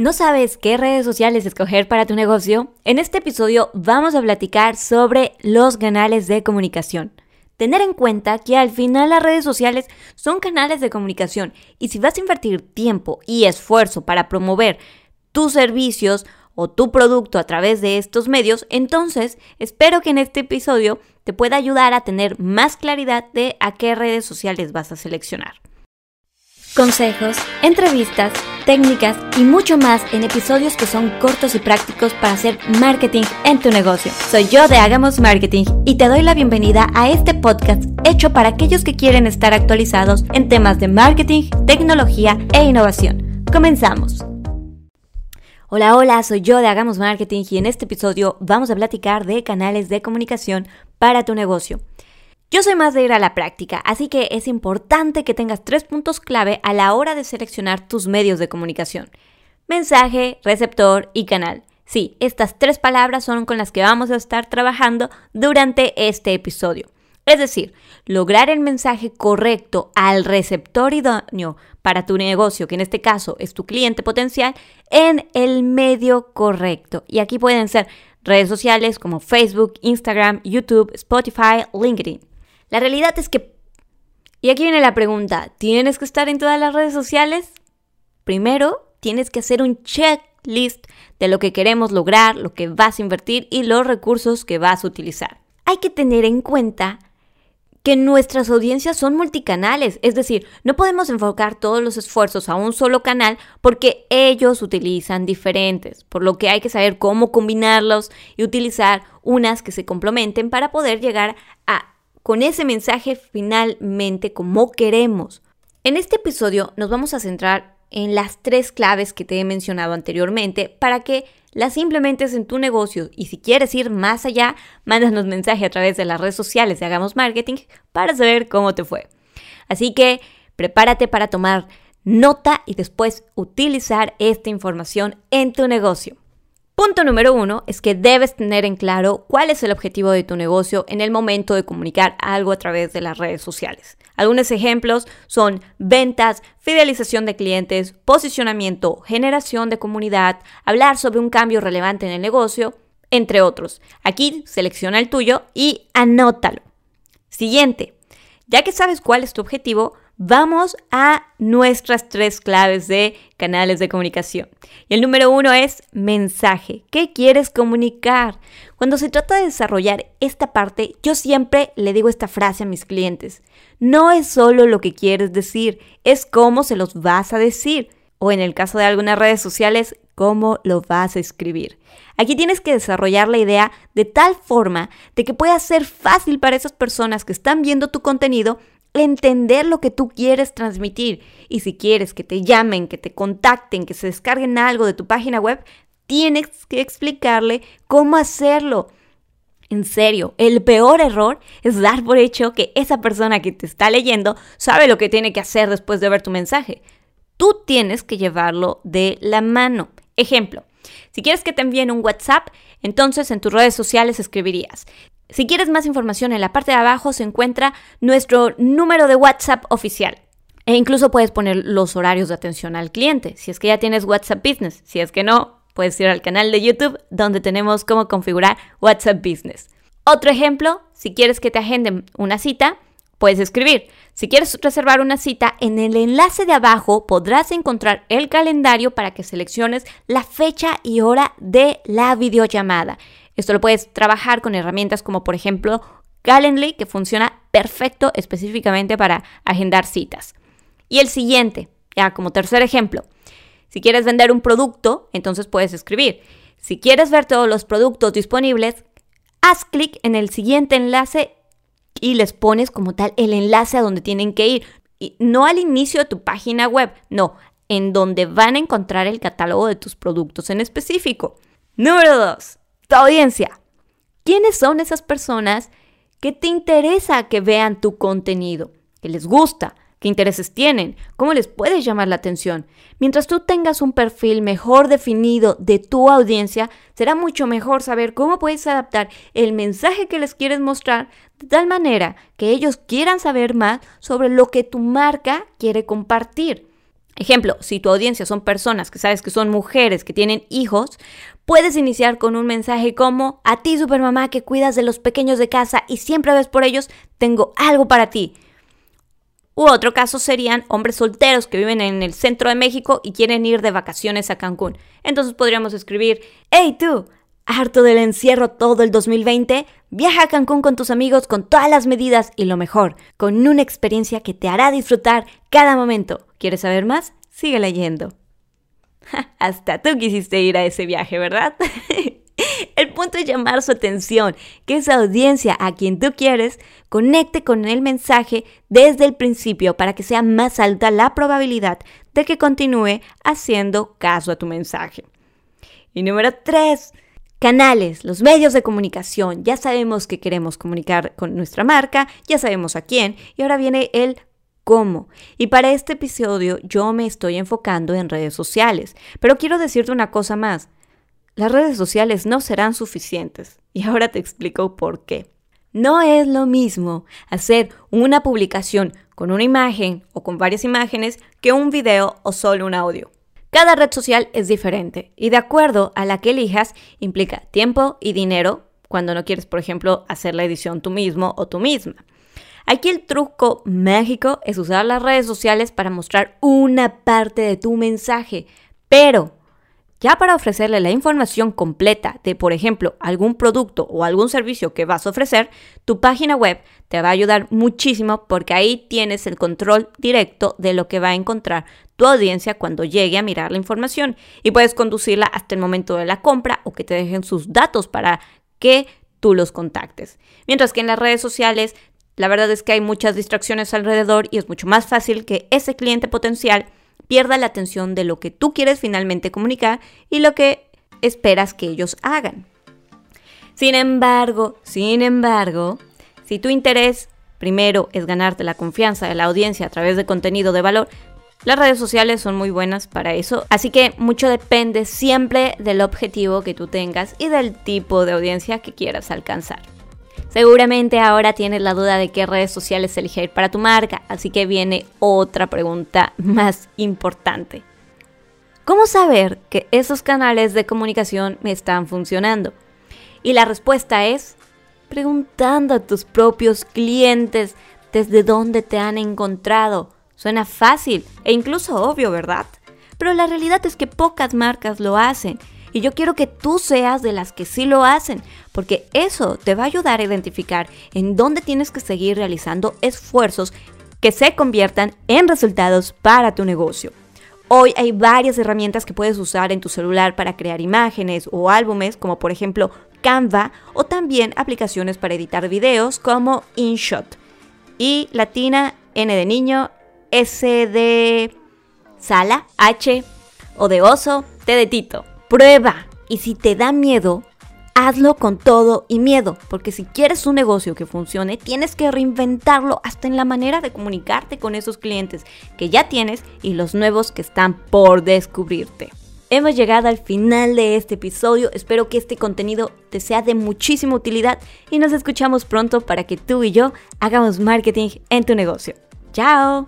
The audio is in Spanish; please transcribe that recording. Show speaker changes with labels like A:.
A: ¿No sabes qué redes sociales escoger para tu negocio? En este episodio vamos a platicar sobre los canales de comunicación. Tener en cuenta que al final las redes sociales son canales de comunicación y si vas a invertir tiempo y esfuerzo para promover tus servicios o tu producto a través de estos medios, entonces espero que en este episodio te pueda ayudar a tener más claridad de a qué redes sociales vas a seleccionar consejos, entrevistas, técnicas y mucho más en episodios que son cortos y prácticos para hacer marketing en tu negocio. Soy yo de Hagamos Marketing y te doy la bienvenida a este podcast hecho para aquellos que quieren estar actualizados en temas de marketing, tecnología e innovación. Comenzamos. Hola, hola, soy yo de Hagamos Marketing y en este episodio vamos a platicar de canales de comunicación para tu negocio. Yo soy más de ir a la práctica, así que es importante que tengas tres puntos clave a la hora de seleccionar tus medios de comunicación. Mensaje, receptor y canal. Sí, estas tres palabras son con las que vamos a estar trabajando durante este episodio. Es decir, lograr el mensaje correcto al receptor idóneo para tu negocio, que en este caso es tu cliente potencial, en el medio correcto. Y aquí pueden ser redes sociales como Facebook, Instagram, YouTube, Spotify, LinkedIn. La realidad es que... Y aquí viene la pregunta, ¿tienes que estar en todas las redes sociales? Primero, tienes que hacer un checklist de lo que queremos lograr, lo que vas a invertir y los recursos que vas a utilizar. Hay que tener en cuenta que nuestras audiencias son multicanales, es decir, no podemos enfocar todos los esfuerzos a un solo canal porque ellos utilizan diferentes, por lo que hay que saber cómo combinarlos y utilizar unas que se complementen para poder llegar a con ese mensaje finalmente como queremos. En este episodio nos vamos a centrar en las tres claves que te he mencionado anteriormente para que las implementes en tu negocio y si quieres ir más allá, mándanos mensaje a través de las redes sociales de Hagamos Marketing para saber cómo te fue. Así que prepárate para tomar nota y después utilizar esta información en tu negocio. Punto número uno es que debes tener en claro cuál es el objetivo de tu negocio en el momento de comunicar algo a través de las redes sociales. Algunos ejemplos son ventas, fidelización de clientes, posicionamiento, generación de comunidad, hablar sobre un cambio relevante en el negocio, entre otros. Aquí selecciona el tuyo y anótalo. Siguiente. Ya que sabes cuál es tu objetivo, vamos a nuestras tres claves de canales de comunicación. Y el número uno es mensaje. ¿Qué quieres comunicar? Cuando se trata de desarrollar esta parte, yo siempre le digo esta frase a mis clientes. No es solo lo que quieres decir, es cómo se los vas a decir. O en el caso de algunas redes sociales, cómo lo vas a escribir. Aquí tienes que desarrollar la idea de tal forma de que pueda ser fácil para esas personas que están viendo tu contenido entender lo que tú quieres transmitir. Y si quieres que te llamen, que te contacten, que se descarguen algo de tu página web, tienes que explicarle cómo hacerlo. En serio, el peor error es dar por hecho que esa persona que te está leyendo sabe lo que tiene que hacer después de ver tu mensaje. Tú tienes que llevarlo de la mano. Ejemplo, si quieres que te envíen un WhatsApp, entonces en tus redes sociales escribirías, si quieres más información, en la parte de abajo se encuentra nuestro número de WhatsApp oficial. E incluso puedes poner los horarios de atención al cliente, si es que ya tienes WhatsApp Business. Si es que no, puedes ir al canal de YouTube donde tenemos cómo configurar WhatsApp Business. Otro ejemplo, si quieres que te agenden una cita, puedes escribir. Si quieres reservar una cita, en el enlace de abajo podrás encontrar el calendario para que selecciones la fecha y hora de la videollamada. Esto lo puedes trabajar con herramientas como por ejemplo Calendly, que funciona perfecto específicamente para agendar citas. Y el siguiente, ya como tercer ejemplo, si quieres vender un producto, entonces puedes escribir. Si quieres ver todos los productos disponibles, haz clic en el siguiente enlace y les pones como tal el enlace a donde tienen que ir. Y no al inicio de tu página web, no, en donde van a encontrar el catálogo de tus productos en específico. Número 2 tu audiencia. ¿Quiénes son esas personas que te interesa que vean tu contenido? ¿Que les gusta? ¿Qué intereses tienen? ¿Cómo les puedes llamar la atención? Mientras tú tengas un perfil mejor definido de tu audiencia, será mucho mejor saber cómo puedes adaptar el mensaje que les quieres mostrar de tal manera que ellos quieran saber más sobre lo que tu marca quiere compartir. Ejemplo, si tu audiencia son personas que sabes que son mujeres que tienen hijos, puedes iniciar con un mensaje como, a ti supermamá que cuidas de los pequeños de casa y siempre ves por ellos, tengo algo para ti. U otro caso serían hombres solteros que viven en el centro de México y quieren ir de vacaciones a Cancún. Entonces podríamos escribir, hey tú, harto del encierro todo el 2020, viaja a Cancún con tus amigos con todas las medidas y lo mejor, con una experiencia que te hará disfrutar cada momento. ¿Quieres saber más? Sigue leyendo. Hasta tú quisiste ir a ese viaje, ¿verdad? El punto es llamar su atención, que esa audiencia a quien tú quieres conecte con el mensaje desde el principio para que sea más alta la probabilidad de que continúe haciendo caso a tu mensaje. Y número 3, canales, los medios de comunicación. Ya sabemos que queremos comunicar con nuestra marca, ya sabemos a quién, y ahora viene el cómo. Y para este episodio yo me estoy enfocando en redes sociales, pero quiero decirte una cosa más. Las redes sociales no serán suficientes. Y ahora te explico por qué. No es lo mismo hacer una publicación con una imagen o con varias imágenes que un video o solo un audio. Cada red social es diferente y de acuerdo a la que elijas implica tiempo y dinero cuando no quieres, por ejemplo, hacer la edición tú mismo o tú misma. Aquí el truco mágico es usar las redes sociales para mostrar una parte de tu mensaje, pero ya para ofrecerle la información completa de, por ejemplo, algún producto o algún servicio que vas a ofrecer, tu página web te va a ayudar muchísimo porque ahí tienes el control directo de lo que va a encontrar tu audiencia cuando llegue a mirar la información y puedes conducirla hasta el momento de la compra o que te dejen sus datos para que tú los contactes. Mientras que en las redes sociales la verdad es que hay muchas distracciones alrededor y es mucho más fácil que ese cliente potencial pierda la atención de lo que tú quieres finalmente comunicar y lo que esperas que ellos hagan. Sin embargo, sin embargo, si tu interés primero es ganarte la confianza de la audiencia a través de contenido de valor, las redes sociales son muy buenas para eso, así que mucho depende siempre del objetivo que tú tengas y del tipo de audiencia que quieras alcanzar. Seguramente ahora tienes la duda de qué redes sociales elegir para tu marca, así que viene otra pregunta más importante. ¿Cómo saber que esos canales de comunicación me están funcionando? Y la respuesta es preguntando a tus propios clientes desde dónde te han encontrado. Suena fácil e incluso obvio, ¿verdad? Pero la realidad es que pocas marcas lo hacen y yo quiero que tú seas de las que sí lo hacen, porque eso te va a ayudar a identificar en dónde tienes que seguir realizando esfuerzos que se conviertan en resultados para tu negocio. Hoy hay varias herramientas que puedes usar en tu celular para crear imágenes o álbumes, como por ejemplo Canva, o también aplicaciones para editar videos como InShot. Y latina, N de niño, S de sala, H o de oso, T de tito. Prueba. Y si te da miedo, hazlo con todo y miedo, porque si quieres un negocio que funcione, tienes que reinventarlo hasta en la manera de comunicarte con esos clientes que ya tienes y los nuevos que están por descubrirte. Hemos llegado al final de este episodio, espero que este contenido te sea de muchísima utilidad y nos escuchamos pronto para que tú y yo hagamos marketing en tu negocio. ¡Chao!